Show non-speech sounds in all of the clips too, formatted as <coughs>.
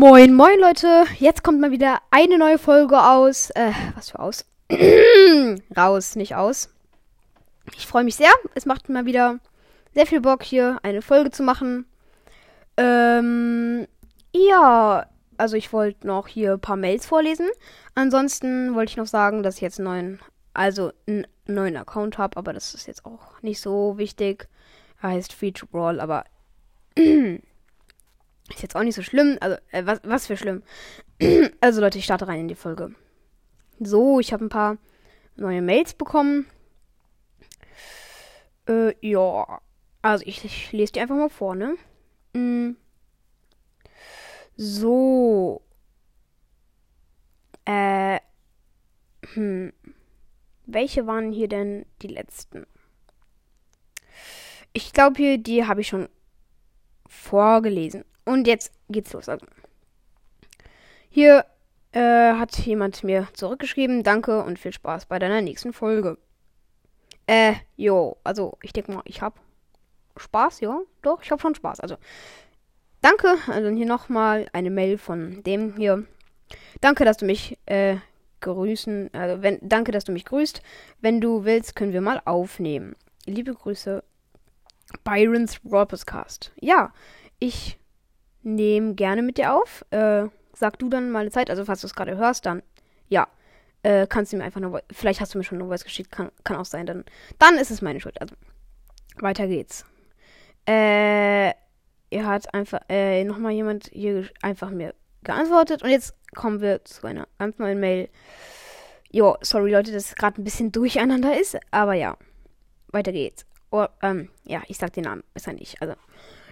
Moin, moin Leute. Jetzt kommt mal wieder eine neue Folge aus. Äh, was für aus? <clears throat> Raus, nicht aus. Ich freue mich sehr. Es macht mal wieder sehr viel Bock, hier eine Folge zu machen. Ähm, ja, also ich wollte noch hier ein paar Mails vorlesen. Ansonsten wollte ich noch sagen, dass ich jetzt einen neuen, also einen neuen Account habe, aber das ist jetzt auch nicht so wichtig. Er heißt Free to Brawl, aber <clears throat> ist jetzt auch nicht so schlimm. Also, äh, was, was für schlimm. <clears throat> also Leute, ich starte rein in die Folge. So, ich habe ein paar neue Mails bekommen. Äh, ja. Also ich, ich lese die einfach mal vor, ne? Mm. So. Äh. Hm. Welche waren hier denn die letzten? Ich glaube hier, die habe ich schon vorgelesen. Und jetzt geht's los. Also. Hier äh, hat jemand mir zurückgeschrieben. Danke und viel Spaß bei deiner nächsten Folge. Äh, jo, also ich denke mal, ich hab Spaß, ja, doch, ich hab schon Spaß. Also, danke. Also hier nochmal eine Mail von dem hier. Danke, dass du mich äh, grüßen, also wenn, danke, dass du mich grüßt. Wenn du willst, können wir mal aufnehmen. Liebe Grüße, Byron's Cast. Ja, ich nehme gerne mit dir auf. Äh, sag du dann mal eine Zeit, also falls du es gerade hörst, dann ja. Äh, kannst du mir einfach nur, vielleicht hast du mir schon eine Voice geschickt, kann, kann auch sein, dann, dann ist es meine Schuld. Also, weiter geht's. Äh, er hat einfach, äh, nochmal jemand hier einfach mir geantwortet und jetzt kommen wir zu einer ganz neuen Mail. Jo, sorry Leute, dass es gerade ein bisschen durcheinander ist, aber ja, weiter geht's. Oh, ähm, ja, ich sag den Namen besser nicht. Also,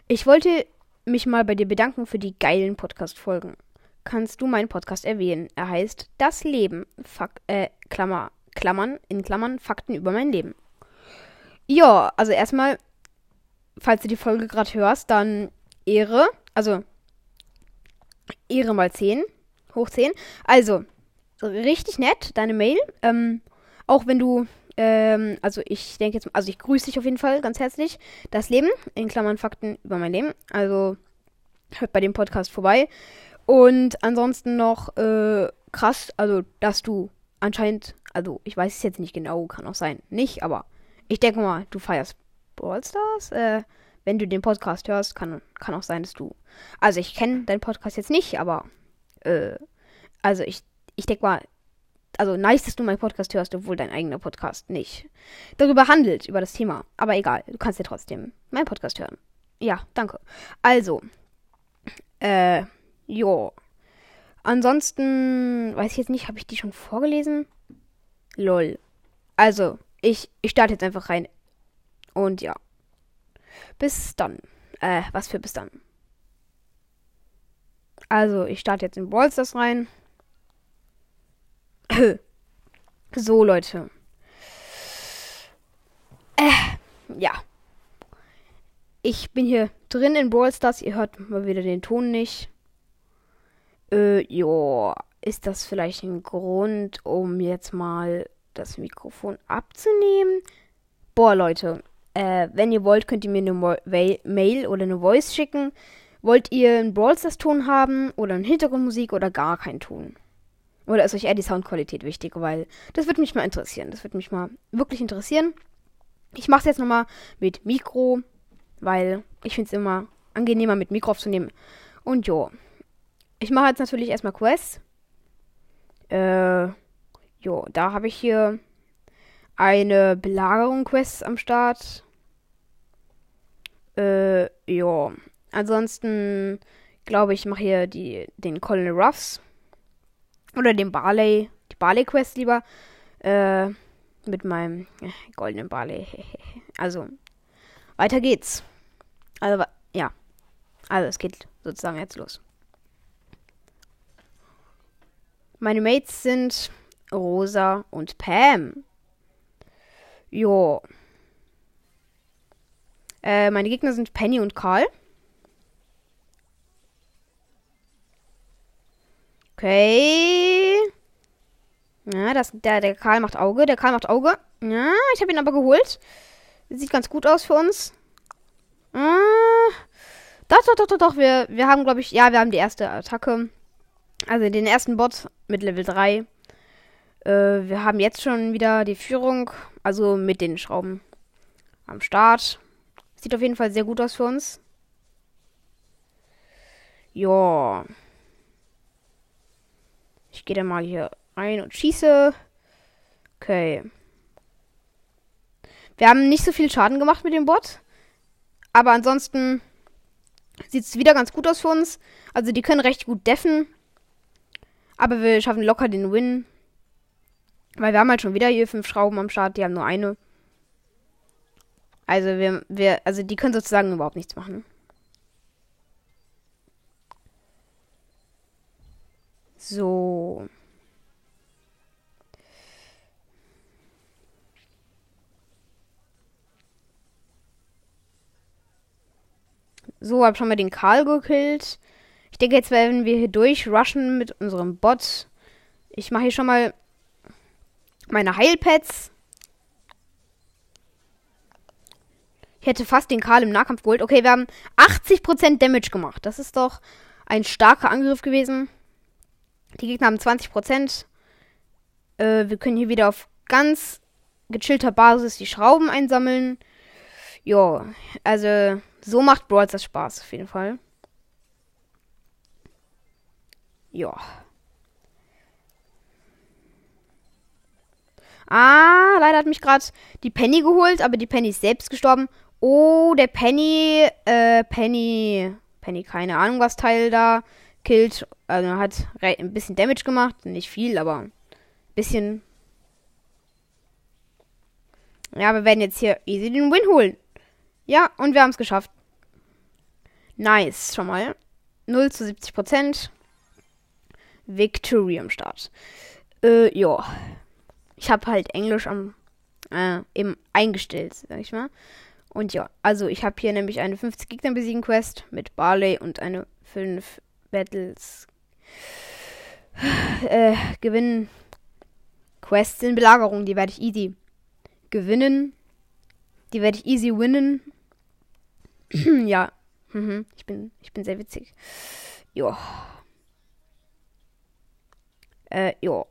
ich wollte mich mal bei dir bedanken für die geilen Podcast-Folgen. Kannst du meinen Podcast erwähnen? Er heißt Das Leben. Fak äh, Klammer, Klammern, in Klammern, Fakten über mein Leben. Ja, also erstmal, falls du die Folge gerade hörst, dann Ehre. Also, Ehre mal 10. Hoch 10. Also, richtig nett, deine Mail. Ähm, auch wenn du ähm, also ich denke jetzt, also ich grüße dich auf jeden Fall ganz herzlich. Das Leben, in Klammern Fakten über mein Leben. Also hört bei dem Podcast vorbei. Und ansonsten noch äh, krass, also dass du anscheinend, also ich weiß es jetzt nicht genau, kann auch sein, nicht, aber ich denke mal, du feierst Brawl Stars. Äh, wenn du den Podcast hörst, kann, kann auch sein, dass du. Also ich kenne deinen Podcast jetzt nicht, aber äh, also ich, ich denke mal, also nice, dass du meinen Podcast hörst, obwohl dein eigener Podcast nicht darüber handelt, über das Thema. Aber egal, du kannst ja trotzdem meinen Podcast hören. Ja, danke. Also, äh, jo. Ansonsten, weiß ich jetzt nicht, habe ich die schon vorgelesen? Lol. Also, ich, ich starte jetzt einfach rein. Und ja. Bis dann. Äh, was für bis dann? Also, ich starte jetzt in Brawl rein. <coughs> So, Leute. Äh, ja. Ich bin hier drin in Brawl Stars. Ihr hört mal wieder den Ton nicht. Äh, jo. Ist das vielleicht ein Grund, um jetzt mal das Mikrofon abzunehmen? Boah, Leute. Äh, wenn ihr wollt, könnt ihr mir eine Mo Mail oder eine Voice schicken. Wollt ihr einen Brawl Stars Ton haben oder eine Hintergrundmusik oder gar keinen Ton? Oder ist euch eher die Soundqualität wichtig? Weil das würde mich mal interessieren. Das würde mich mal wirklich interessieren. Ich mache es jetzt nochmal mit Mikro, weil ich finde es immer angenehmer mit Mikro aufzunehmen. Und jo. Ich mache jetzt natürlich erstmal Quests. Äh, jo, da habe ich hier eine Belagerung-Quest am Start. Äh, jo. Ansonsten glaube ich, mache hier die, den Colonel Ruffs. Oder den Barley, die Barley-Quest lieber. Äh, mit meinem äh, goldenen Barley. <laughs> also, weiter geht's. Also, ja. Also, es geht sozusagen jetzt los. Meine Mates sind Rosa und Pam. Jo. Äh, meine Gegner sind Penny und Karl. Okay. Ja, das, der, der Karl macht Auge. Der Karl macht Auge. Ja, ich habe ihn aber geholt. Sieht ganz gut aus für uns. Ah, Doch, doch, doch, doch, doch. Wir, wir haben, glaube ich, ja, wir haben die erste Attacke. Also den ersten Bot mit Level 3. Äh, wir haben jetzt schon wieder die Führung. Also mit den Schrauben am Start. Sieht auf jeden Fall sehr gut aus für uns. Ja. Ich gehe dann mal hier rein und schieße. Okay. Wir haben nicht so viel Schaden gemacht mit dem Bot. Aber ansonsten sieht es wieder ganz gut aus für uns. Also die können recht gut deffen. Aber wir schaffen locker den Win. Weil wir haben halt schon wieder hier fünf Schrauben am Start. Die haben nur eine. Also wir, wir, also die können sozusagen überhaupt nichts machen. So. So, hab schon mal den Karl gekillt. Ich denke, jetzt werden wir hier durchrushen mit unserem Bot. Ich mache hier schon mal meine Heilpads. Ich hätte fast den Karl im Nahkampf geholt. Okay, wir haben 80% Damage gemacht. Das ist doch ein starker Angriff gewesen. Die Gegner haben 20%. Äh, wir können hier wieder auf ganz gechillter Basis die Schrauben einsammeln. Ja, also so macht Brawl das Spaß auf jeden Fall. Ja. Ah, leider hat mich gerade die Penny geholt, aber die Penny ist selbst gestorben. Oh, der Penny, äh, Penny, Penny, keine Ahnung, was Teil da killt. Also hat ein bisschen Damage gemacht. Nicht viel, aber ein bisschen. Ja, wir werden jetzt hier easy den Win holen. Ja, und wir haben es geschafft. Nice, schon mal. 0 zu 70 Prozent. Victory am Start. Äh, ja. Ich habe halt Englisch am äh, eben eingestellt, sag ich mal. Und ja, also ich habe hier nämlich eine 50 Gegner besiegen Quest mit Barley und eine 5 Battles äh, gewinnen Quests in Belagerung, die werde ich easy gewinnen. Die werde ich easy winnen. <clears throat> ja, Mhm, ich bin, ich bin sehr witzig. Jo. Äh, jo.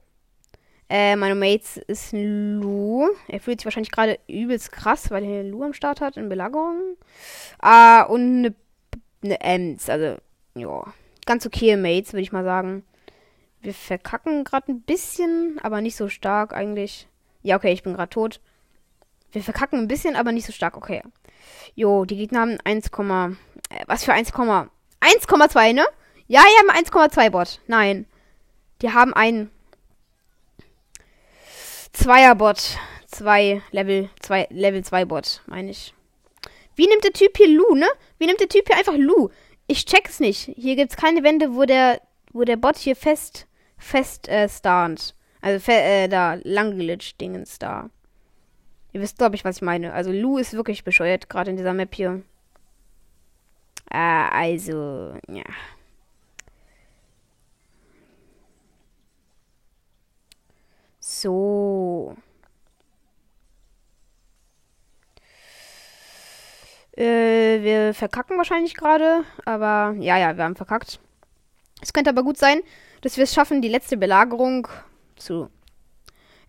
Äh, meine Mates ist ein Lu. Er fühlt sich wahrscheinlich gerade übelst krass, weil er Lu am Start hat in Belagerung. Ah, und eine, eine Ems. Also, ja. Ganz okay Mates, würde ich mal sagen. Wir verkacken gerade ein bisschen, aber nicht so stark eigentlich. Ja, okay, ich bin gerade tot. Wir verkacken ein bisschen, aber nicht so stark. Okay. Jo, die Gegner haben 1, äh, was für 1, 1,2, ne? Ja, die haben 1,2 Bot. Nein. Die haben ein Zweierbot. Zwei Level 2 Level 2 Bot, meine ich. Wie nimmt der Typ hier Lu, ne? Wie nimmt der Typ hier einfach Lu? Ich check's nicht. Hier gibt's keine Wände, wo der wo der Bot hier fest fest äh, starnt. Also fe äh, da lang glitch Dingens da. Ihr wisst, glaube ich, was ich meine. Also Lu ist wirklich bescheuert, gerade in dieser Map hier. Äh, also, ja. So. Äh, wir verkacken wahrscheinlich gerade, aber ja, ja, wir haben verkackt. Es könnte aber gut sein, dass wir es schaffen, die letzte Belagerung zu,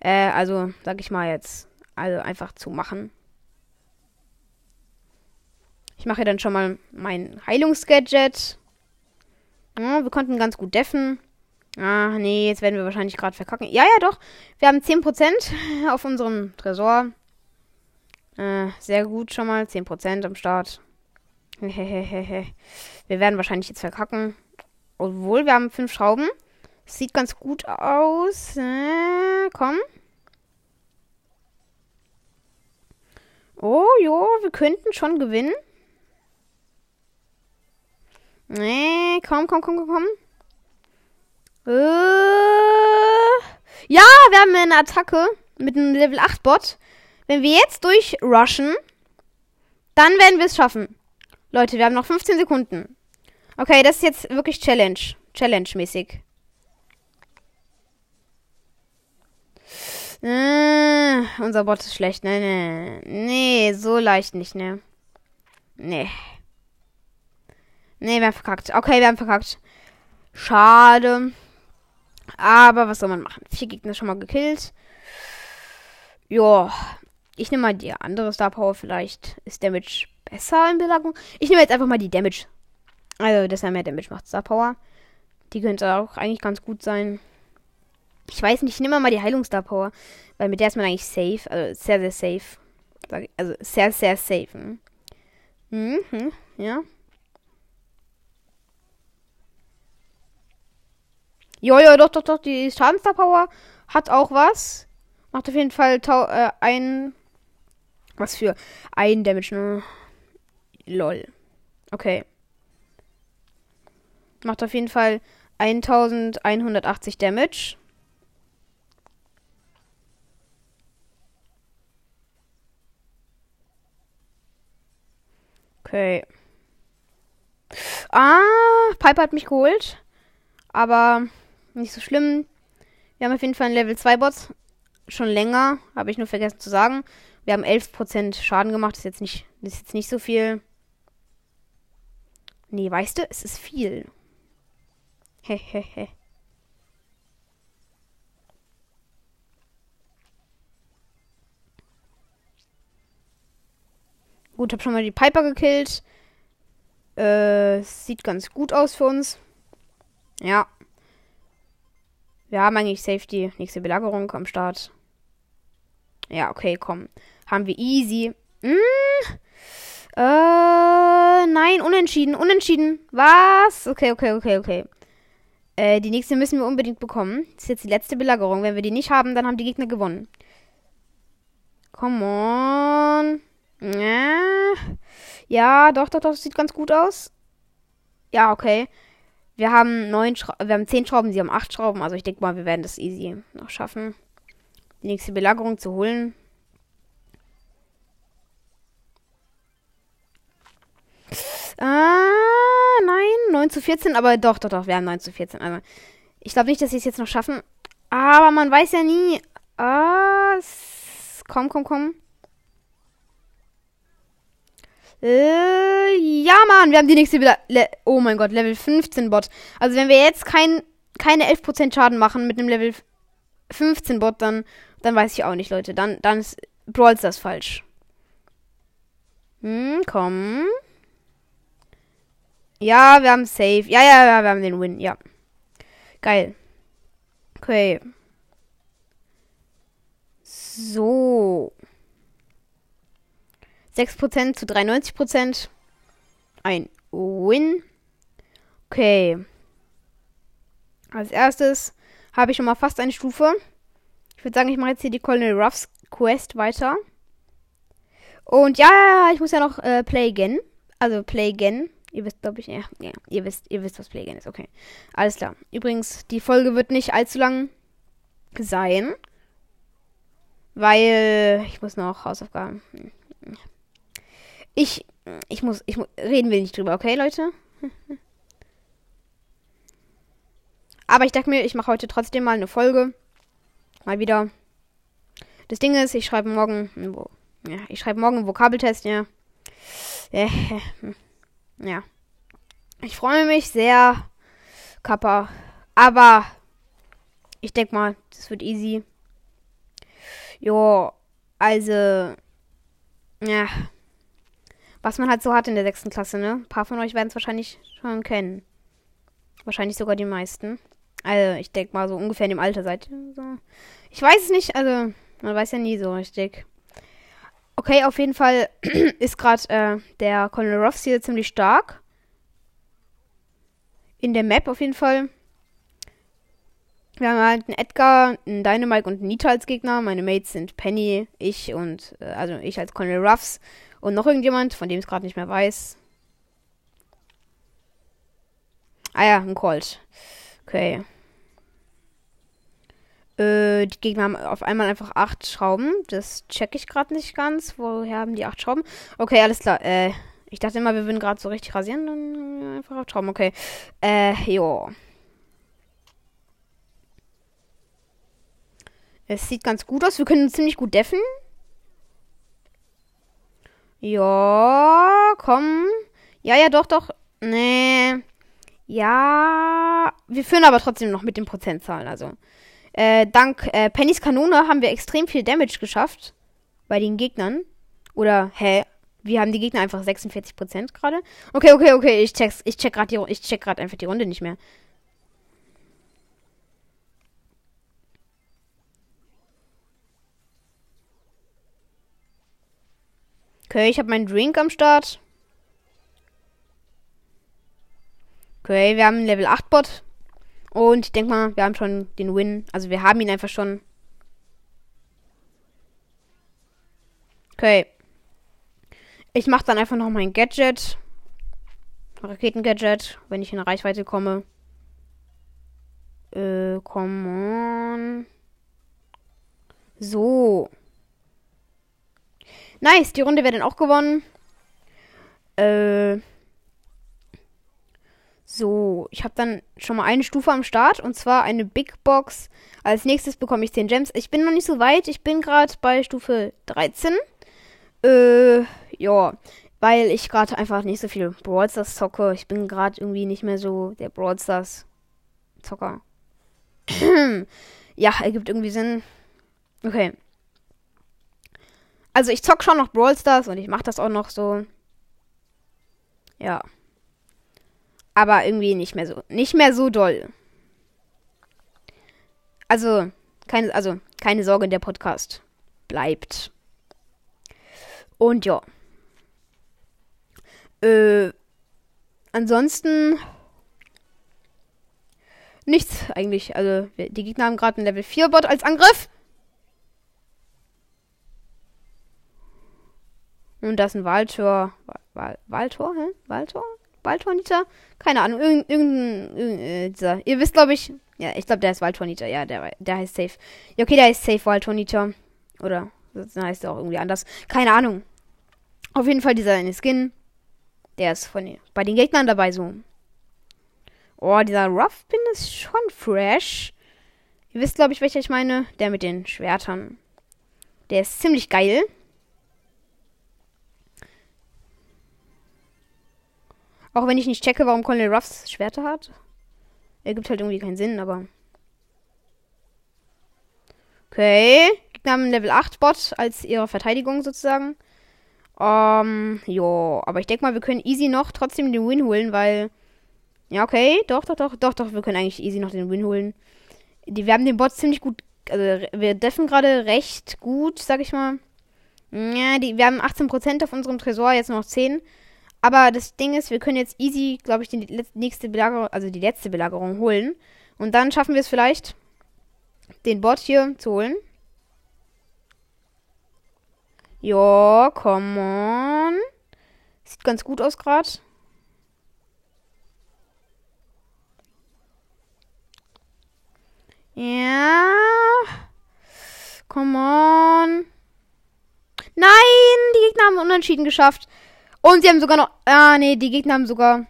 äh, also, sag ich mal jetzt, also einfach zu machen. Ich mache dann schon mal mein Heilungsgadget. Ja, wir konnten ganz gut deffen. Ah, nee, jetzt werden wir wahrscheinlich gerade verkacken. Ja, ja, doch. Wir haben 10% <laughs> auf unserem Tresor. Äh, sehr gut schon mal. 10% am Start. wir werden wahrscheinlich jetzt verkacken. Obwohl, wir haben 5 Schrauben. Sieht ganz gut aus. Äh, komm. Oh, jo, wir könnten schon gewinnen. Nee, komm, komm, komm, komm, komm. Äh, ja, wir haben eine Attacke mit einem Level 8 Bot. Wenn wir jetzt durchrushen, dann werden wir es schaffen. Leute, wir haben noch 15 Sekunden. Okay, das ist jetzt wirklich Challenge. Challenge-mäßig. Äh, unser Bot ist schlecht. Nee, nee. Nee, so leicht nicht, ne? Nee. Nee, wir haben verkackt. Okay, wir haben verkackt. Schade. Aber was soll man machen? Vier Gegner schon mal gekillt. Ja. Ich nehme mal die andere Star Power. Vielleicht ist Damage besser in Belagerung. Ich nehme jetzt einfach mal die Damage. Also, dass er mehr Damage macht. Star Power. Die könnte auch eigentlich ganz gut sein. Ich weiß nicht, ich nehme mal die Heilungsstar Power. Weil mit der ist man eigentlich safe. Also sehr, sehr safe. Also sehr, sehr safe. Hm? Mhm, ja. Jo, jo, doch, doch, doch. Die Schadensstar Power hat auch was. Macht auf jeden Fall äh, ein. Was für ein Damage, ne? Lol. Okay. Macht auf jeden Fall 1180 Damage. Okay. Ah, Piper hat mich geholt. Aber nicht so schlimm. Wir haben auf jeden Fall einen Level 2 Bot. Schon länger. Habe ich nur vergessen zu sagen. Wir haben 11% Schaden gemacht. Das ist jetzt nicht, ist jetzt nicht so viel. Nee, weißt du, es ist viel. Hehehe. Gut, hab schon mal die Piper gekillt. Äh, sieht ganz gut aus für uns. Ja. Wir haben eigentlich Safety. Nächste Belagerung am Start. Ja, okay, komm. Haben wir easy. Hm? Äh, nein, unentschieden, unentschieden. Was? Okay, okay, okay, okay. Äh, die nächste müssen wir unbedingt bekommen. Das ist jetzt die letzte Belagerung. Wenn wir die nicht haben, dann haben die Gegner gewonnen. Come on. Ja, ja doch, doch, doch, sieht ganz gut aus. Ja, okay. Wir haben neun Schra wir haben zehn Schrauben, sie haben acht Schrauben. Also ich denke mal, wir werden das easy noch schaffen. Die nächste Belagerung zu holen. Ah, nein, 9 zu 14, aber doch, doch, doch, wir haben 9 zu 14. Also, ich glaube nicht, dass sie es jetzt noch schaffen. Aber man weiß ja nie. Ah, komm, komm, komm. Äh, ja, Mann, wir haben die nächste wieder. Le oh mein Gott, Level 15 Bot. Also, wenn wir jetzt kein, keine 11% Schaden machen mit einem Level 15 Bot, dann, dann weiß ich auch nicht, Leute. Dann, dann ist Brawls das falsch. Hm, komm. Ja, wir haben Safe. Ja, ja, ja, wir haben den Win. Ja. Geil. Okay. So. 6% zu 93%. Ein Win. Okay. Als erstes habe ich schon mal fast eine Stufe. Ich würde sagen, ich mache jetzt hier die Colonel Ruffs Quest weiter. Und ja, ich muss ja noch äh, Play Again. Also Play Again. Ihr wisst, glaube ich, ja, ja, ihr wisst, ihr wisst, was Play Again ist. Okay. Alles klar. Übrigens, die Folge wird nicht allzu lang sein. Weil ich muss noch Hausaufgaben. Hm. Ich, ich muss, ich muss, reden wir nicht drüber, okay, Leute? <laughs> Aber ich dachte mir, ich mache heute trotzdem mal eine Folge. Mal wieder. Das Ding ist, ich schreibe morgen, ja, ich schreibe morgen einen Vokabeltest, ja. Ja. Ich freue mich sehr, Kappa. Aber ich denke mal, das wird easy. Jo, also, ja was man halt so hat in der sechsten Klasse, ne? Ein paar von euch werden es wahrscheinlich schon kennen. Wahrscheinlich sogar die meisten. Also, ich denke mal, so ungefähr in dem Alter seid ihr so. Ich weiß es nicht, also, man weiß ja nie so richtig. Okay, auf jeden Fall <clears throat> ist gerade äh, der Colonel Ruffs hier ziemlich stark. In der Map auf jeden Fall. Wir haben halt einen Edgar, einen Dynamite und einen Nita als Gegner. Meine Mates sind Penny, ich und, äh, also ich als Colonel Ruffs und noch irgendjemand, von dem ich es gerade nicht mehr weiß. Ah ja, ein Colt. Okay. Äh, die Gegner haben auf einmal einfach acht Schrauben. Das check ich gerade nicht ganz. Woher haben die acht Schrauben? Okay, alles klar. Äh, ich dachte immer, wir würden gerade so richtig rasieren. Dann einfach acht Schrauben. Okay. Äh, jo. Es sieht ganz gut aus. Wir können ziemlich gut deffen. Ja, komm. Ja, ja, doch, doch. Nee. Ja. Wir führen aber trotzdem noch mit den Prozentzahlen. Also. Äh, dank äh, Pennys Kanone haben wir extrem viel Damage geschafft. Bei den Gegnern. Oder, hä? Wir haben die Gegner einfach 46% gerade. Okay, okay, okay. Ich check's. Ich check gerade ich check gerade einfach die Runde nicht mehr. Okay, ich habe meinen Drink am Start. Okay, wir haben einen Level 8 Bot. Und ich denke mal, wir haben schon den Win. Also wir haben ihn einfach schon. Okay. Ich mache dann einfach noch mein Gadget. Raketengadget, wenn ich in Reichweite komme. Äh, come on. So. Nice, die Runde wird dann auch gewonnen. Äh. So, ich habe dann schon mal eine Stufe am Start und zwar eine Big Box. Als nächstes bekomme ich 10 Gems. Ich bin noch nicht so weit. Ich bin gerade bei Stufe 13. Äh, ja, weil ich gerade einfach nicht so viel Brawl Stars zocke. Ich bin gerade irgendwie nicht mehr so der Brawl Stars Zocker. <clears throat> ja, ergibt irgendwie Sinn. Okay. Also ich zock schon noch Brawl Stars und ich mache das auch noch so. Ja. Aber irgendwie nicht mehr so. Nicht mehr so doll. Also, keine, also, keine Sorge, der Podcast bleibt. Und ja. Äh, ansonsten nichts eigentlich. Also, die Gegner haben gerade einen Level 4 Bot als Angriff. Und das ist ein Waldtor. Wal Waldtor, hä? Waldtor? Waldtorniter? Keine Ahnung. Irgendein. Irgend, irgend, äh, dieser. Ihr wisst, glaube ich. Ja, ich glaube, der ist Waldtorniter. Ja, der, der heißt safe. Ja, okay, der ist safe Waldtorniter. Oder das heißt er auch irgendwie anders. Keine Ahnung. Auf jeden Fall dieser eine Skin. Der ist von bei den Gegnern dabei so. Oh, dieser Rough Pin ist schon fresh. Ihr wisst, glaube ich, welcher ich meine. Der mit den Schwertern. Der ist ziemlich geil. Auch wenn ich nicht checke, warum Colonel Ruffs Schwerter hat. Ergibt halt irgendwie keinen Sinn, aber. Okay. Gegner haben Level 8 Bot als ihre Verteidigung sozusagen. Ähm, jo. Aber ich denke mal, wir können easy noch trotzdem den Win holen, weil. Ja, okay. Doch, doch, doch, doch, doch. Wir können eigentlich easy noch den Win holen. Die, wir haben den Bot ziemlich gut. Also, wir deffen gerade recht gut, sag ich mal. Ja, die, wir haben 18% auf unserem Tresor, jetzt noch 10. Aber das Ding ist, wir können jetzt easy, glaube ich, die nächste Belagerung, also die letzte Belagerung holen. Und dann schaffen wir es vielleicht, den Bot hier zu holen. Ja, come on. Sieht ganz gut aus gerade. Ja. Come on. Nein, die Gegner haben unentschieden geschafft. Und sie haben sogar noch. Ah, nee, die Gegner haben sogar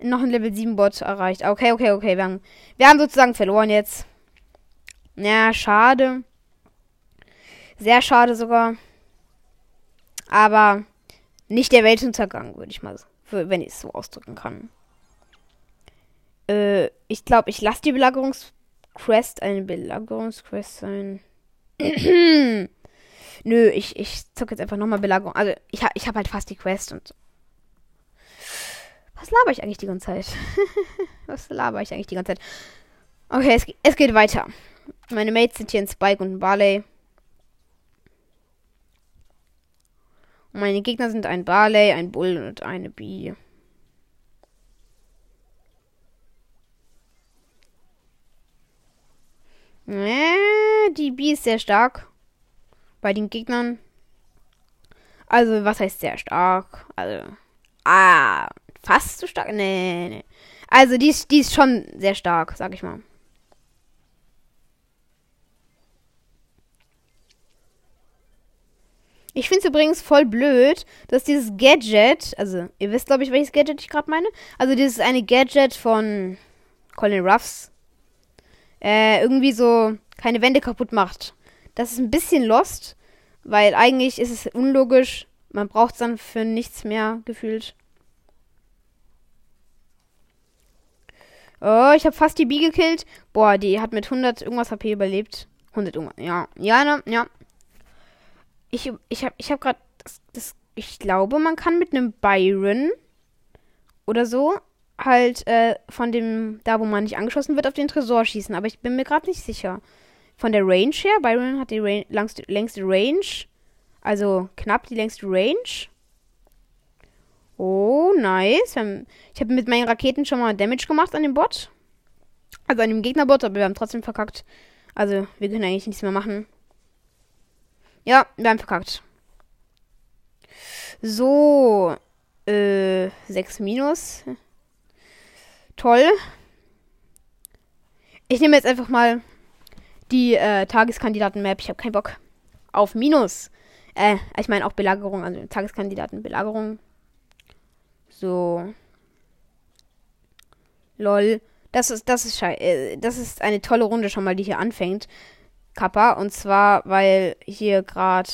noch ein Level 7 Bot erreicht. Okay, okay, okay. Wir haben, wir haben sozusagen verloren jetzt. Ja, schade. Sehr schade sogar. Aber nicht der Weltuntergang, würde ich mal, wenn ich es so ausdrücken kann. Äh, ich glaube, ich lasse die Belagerungsquest eine Belagerungsquest sein. <clears throat> Nö, ich, ich zocke jetzt einfach nochmal Belagerung. Also, ich, ha, ich habe halt fast die Quest und. Was laber ich eigentlich die ganze Zeit? <laughs> Was laber ich eigentlich die ganze Zeit? Okay, es, es geht weiter. Meine Mates sind hier ein Spike und ein Barley. Und meine Gegner sind ein Barley, ein Bull und eine Bee. Äh, die Bee ist sehr stark bei den Gegnern. Also, was heißt sehr stark? Also, ah, fast so stark? Nee, nee. Also, die ist, die ist schon sehr stark, sag ich mal. Ich finde es übrigens voll blöd, dass dieses Gadget, also ihr wisst glaube ich, welches Gadget ich gerade meine. Also dieses eine Gadget von Colin Ruffs, äh, irgendwie so keine Wände kaputt macht. Das ist ein bisschen lost. Weil eigentlich ist es unlogisch. Man braucht es dann für nichts mehr gefühlt. Oh, ich habe fast die B gekillt. Boah, die hat mit 100 irgendwas HP überlebt. 100 irgendwas. Ja, ja, ne, ja. Ich, ich habe ich hab gerade das, das, ich glaube, man kann mit einem Byron oder so halt äh, von dem, da wo man nicht angeschossen wird, auf den Tresor schießen. Aber ich bin mir gerade nicht sicher. Von der Range her, Byron hat die Range, langste, längste Range. Also knapp die längste Range. Oh, nice. Ich habe mit meinen Raketen schon mal Damage gemacht an dem Bot. Also an dem Gegnerbot, aber wir haben trotzdem verkackt. Also, wir können eigentlich nichts mehr machen. Ja, wir haben verkackt. So. Äh, 6 minus. Toll. Ich nehme jetzt einfach mal die äh, Tageskandidaten-Map. Ich habe keinen Bock auf Minus. Äh, ich meine auch Belagerung, also Tageskandidaten-Belagerung. So. Lol. Das ist, das ist äh, Das ist eine tolle Runde schon mal, die hier anfängt. Kappa. Und zwar, weil hier gerade.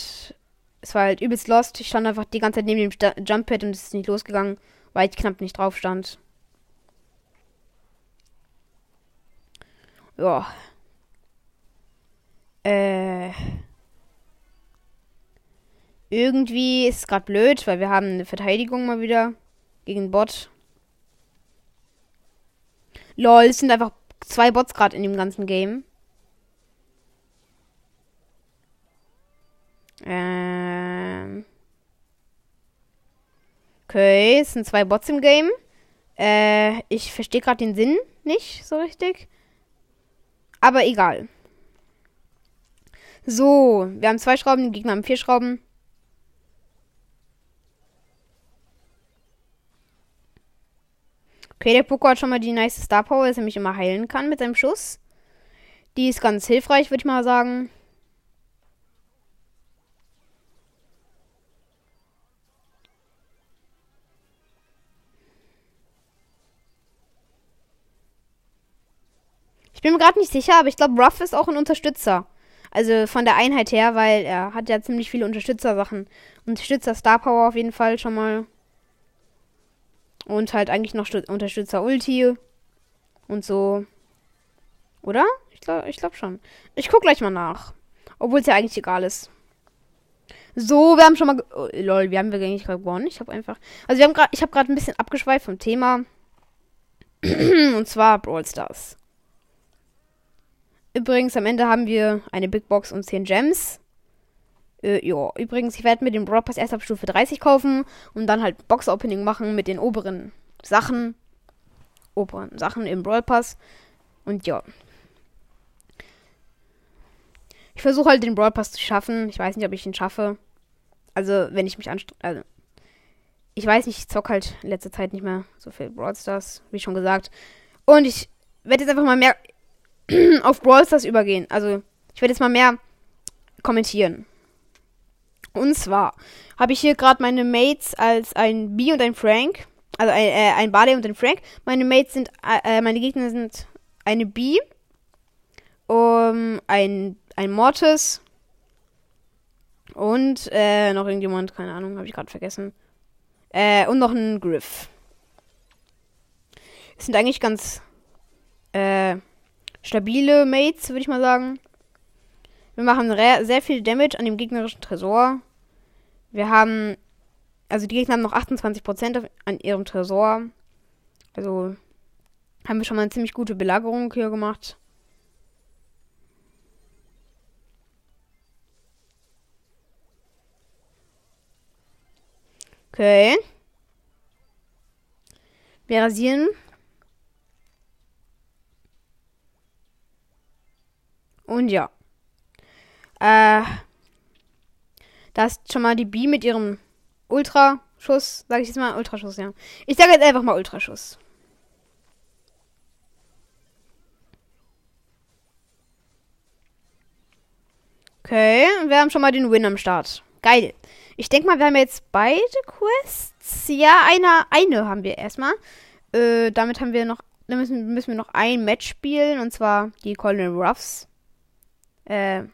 Es war halt übelst lost. Ich stand einfach die ganze Zeit neben dem Jump Pad und es ist nicht losgegangen, weil ich knapp nicht drauf stand. Ja. Äh. Irgendwie ist es gerade blöd, weil wir haben eine Verteidigung mal wieder gegen Bot. Lol, es sind einfach zwei Bots gerade in dem ganzen Game. Ähm. Okay, es sind zwei Bots im Game. Äh, ich verstehe gerade den Sinn nicht so richtig. Aber egal. So, wir haben zwei Schrauben, die Gegner haben vier Schrauben. Okay, der Poco hat schon mal die nice Star Power, dass er mich immer heilen kann mit seinem Schuss. Die ist ganz hilfreich, würde ich mal sagen. Ich bin mir gerade nicht sicher, aber ich glaube, Ruff ist auch ein Unterstützer. Also von der Einheit her, weil er hat ja ziemlich viele Unterstützersachen. Unterstützer Star Power auf jeden Fall schon mal. Und halt eigentlich noch Unterstützer Ulti. Und so. Oder? Ich glaube ich glaub schon. Ich guck gleich mal nach. Obwohl es ja eigentlich egal ist. So, wir haben schon mal. Oh, lol, wir haben wir eigentlich gerade gewonnen. Ich habe einfach. Also, wir haben gerade. Ich habe gerade ein bisschen abgeschweift vom Thema. <clears throat> Und zwar Brawl Stars. Übrigens, am Ende haben wir eine Big Box und 10 Gems. Äh, ja, übrigens, ich werde mir den Brawl Pass erst ab Stufe 30 kaufen und dann halt Box-Opening machen mit den oberen Sachen. Oberen Sachen im Brawl Pass. Und ja. Ich versuche halt den Brawl Pass zu schaffen. Ich weiß nicht, ob ich ihn schaffe. Also, wenn ich mich anstrenge. Also, ich weiß nicht, ich zock halt in letzter Zeit nicht mehr so viel Brawl Stars, wie schon gesagt. Und ich werde jetzt einfach mal mehr <clears throat> auf Brawl Stars übergehen. Also, ich werde jetzt mal mehr kommentieren. Und zwar habe ich hier gerade meine Mates als ein B und ein Frank. Also ein, äh, ein Barley und ein Frank. Meine Mates sind, äh, meine Gegner sind eine B, um, ein, ein Mortis und äh, noch irgendjemand, keine Ahnung, habe ich gerade vergessen. Äh, und noch ein Griff. Es sind eigentlich ganz äh, stabile Mates, würde ich mal sagen. Wir machen sehr viel Damage an dem gegnerischen Tresor. Wir haben. Also die Gegner haben noch 28% an ihrem Tresor. Also haben wir schon mal eine ziemlich gute Belagerung hier gemacht. Okay. Wir rasieren. Und ja. Äh, da ist schon mal die B mit ihrem Ultraschuss. Sag ich jetzt mal Ultraschuss, ja. Ich sage jetzt einfach mal Ultraschuss. Okay, wir haben schon mal den Win am Start. Geil. Ich denke mal, wir haben jetzt beide Quests. Ja, eine, eine haben wir erstmal. Äh, damit haben wir noch, dann müssen, müssen wir noch ein Match spielen, und zwar die Colonel Ruffs äh,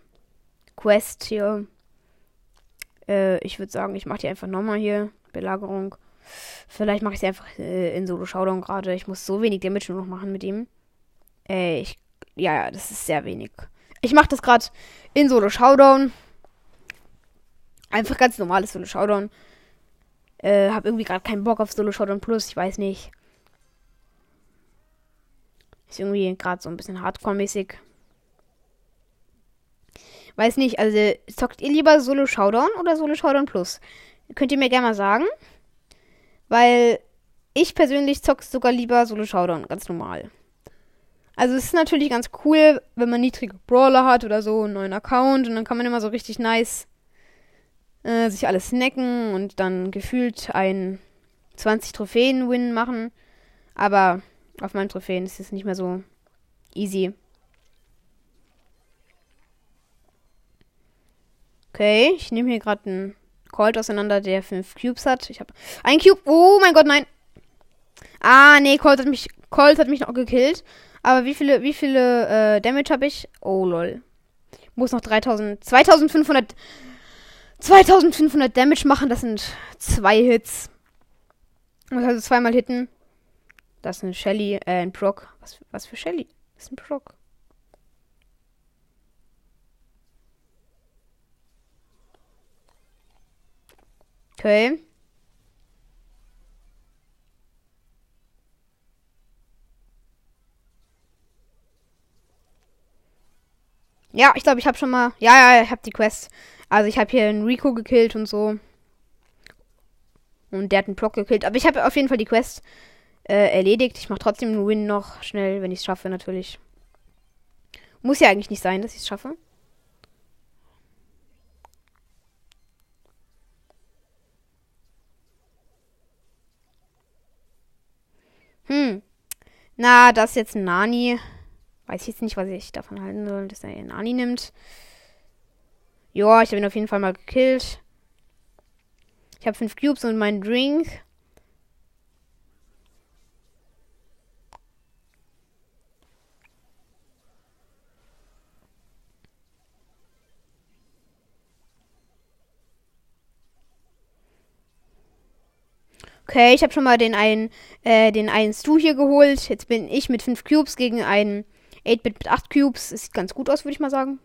Quest hier. Äh, ich würde sagen, ich mache die einfach nochmal hier. Belagerung. Vielleicht mache ich es einfach äh, in Solo Showdown gerade. Ich muss so wenig Damage nur noch machen mit ihm. Äh, ich, ja, ja, das ist sehr wenig. Ich mache das gerade in Solo Showdown. Einfach ganz normales Solo Showdown. Äh, hab irgendwie gerade keinen Bock auf Solo Showdown Plus. Ich weiß nicht. Ist irgendwie gerade so ein bisschen Hardcore-mäßig. Weiß nicht, also zockt ihr lieber Solo Showdown oder Solo Showdown Plus? Könnt ihr mir gerne mal sagen. Weil ich persönlich zocke sogar lieber Solo Showdown, ganz normal. Also es ist natürlich ganz cool, wenn man niedrige Brawler hat oder so, einen neuen Account und dann kann man immer so richtig nice äh, sich alles snacken und dann gefühlt ein 20 Trophäen-Win machen. Aber auf meinen Trophäen ist es nicht mehr so easy. Okay, ich nehme hier gerade einen Colt auseinander, der fünf Cubes hat. Ich habe ein Cube. Oh mein Gott, nein. Ah, nee, Colt hat mich, Colt hat mich noch gekillt. Aber wie viele, wie viele äh, Damage habe ich? Oh lol. Muss noch 3000, 2500, 2500 Damage machen. Das sind zwei Hits. Muss also zweimal hitten. Das ist ein Shelly, äh, ein Proc. Was, was für Shelly? Das ist ein Proc. Okay. Ja, ich glaube, ich habe schon mal. Ja, ja, ich habe die Quest. Also ich habe hier einen Rico gekillt und so. Und der hat einen Block gekillt. Aber ich habe auf jeden Fall die Quest äh, erledigt. Ich mache trotzdem einen Win noch schnell, wenn ich es schaffe, natürlich. Muss ja eigentlich nicht sein, dass ich es schaffe. Hm. Na, das ist jetzt ein Nani. Weiß ich jetzt nicht, was ich davon halten soll, dass er einen Nani nimmt. Ja, ich habe ihn auf jeden Fall mal gekillt. Ich habe fünf Cubes und meinen Drink. Okay, ich habe schon mal den einen, äh, den einen Stu hier geholt. Jetzt bin ich mit 5 Cubes gegen einen 8-Bit mit 8 Cubes. Das sieht ganz gut aus, würde ich mal sagen.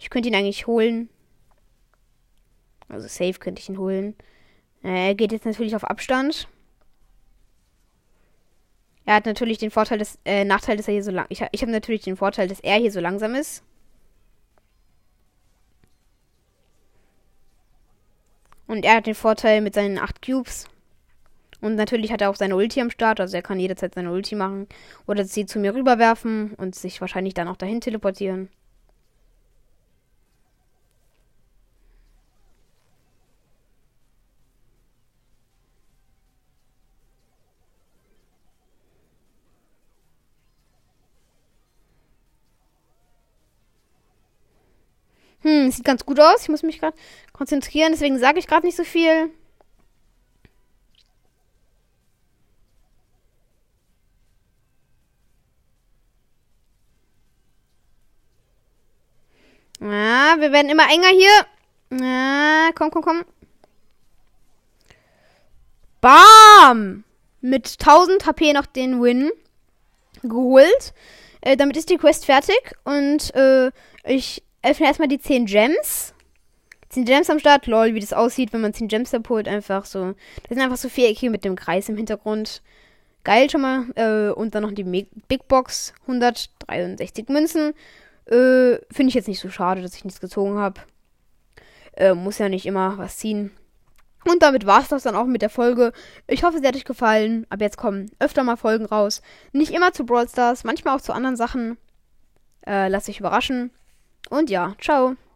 Ich könnte ihn eigentlich holen. Also safe könnte ich ihn holen. Äh, er geht jetzt natürlich auf Abstand. Er hat natürlich den Vorteil, dass, äh, Nachteil, dass er hier so lang. Ich, ich habe natürlich den Vorteil, dass er hier so langsam ist. Und er hat den Vorteil mit seinen 8 Cubes. Und natürlich hat er auch seine Ulti am Start, also er kann jederzeit seine Ulti machen. Oder sie zu mir rüberwerfen und sich wahrscheinlich dann auch dahin teleportieren. Hm, sieht ganz gut aus. Ich muss mich gerade konzentrieren, deswegen sage ich gerade nicht so viel. Ja, wir werden immer enger hier. Ja, komm, komm, komm. Bam! Mit 1000 HP noch den Win geholt. Äh, damit ist die Quest fertig. Und äh, ich öffne erstmal die 10 Gems. 10 Gems am Start. Lol, wie das aussieht, wenn man 10 Gems abholt. Einfach so. Das sind einfach so viereckige mit dem Kreis im Hintergrund. Geil schon mal. Äh, und dann noch die Big Box. 163 Münzen. Äh, Finde ich jetzt nicht so schade, dass ich nichts gezogen habe. Äh, muss ja nicht immer was ziehen. Und damit war es das dann auch mit der Folge. Ich hoffe, sie hat euch gefallen. Ab jetzt kommen öfter mal Folgen raus. Nicht immer zu Brawl Stars, manchmal auch zu anderen Sachen. Äh, lasst euch überraschen. Und ja, ciao.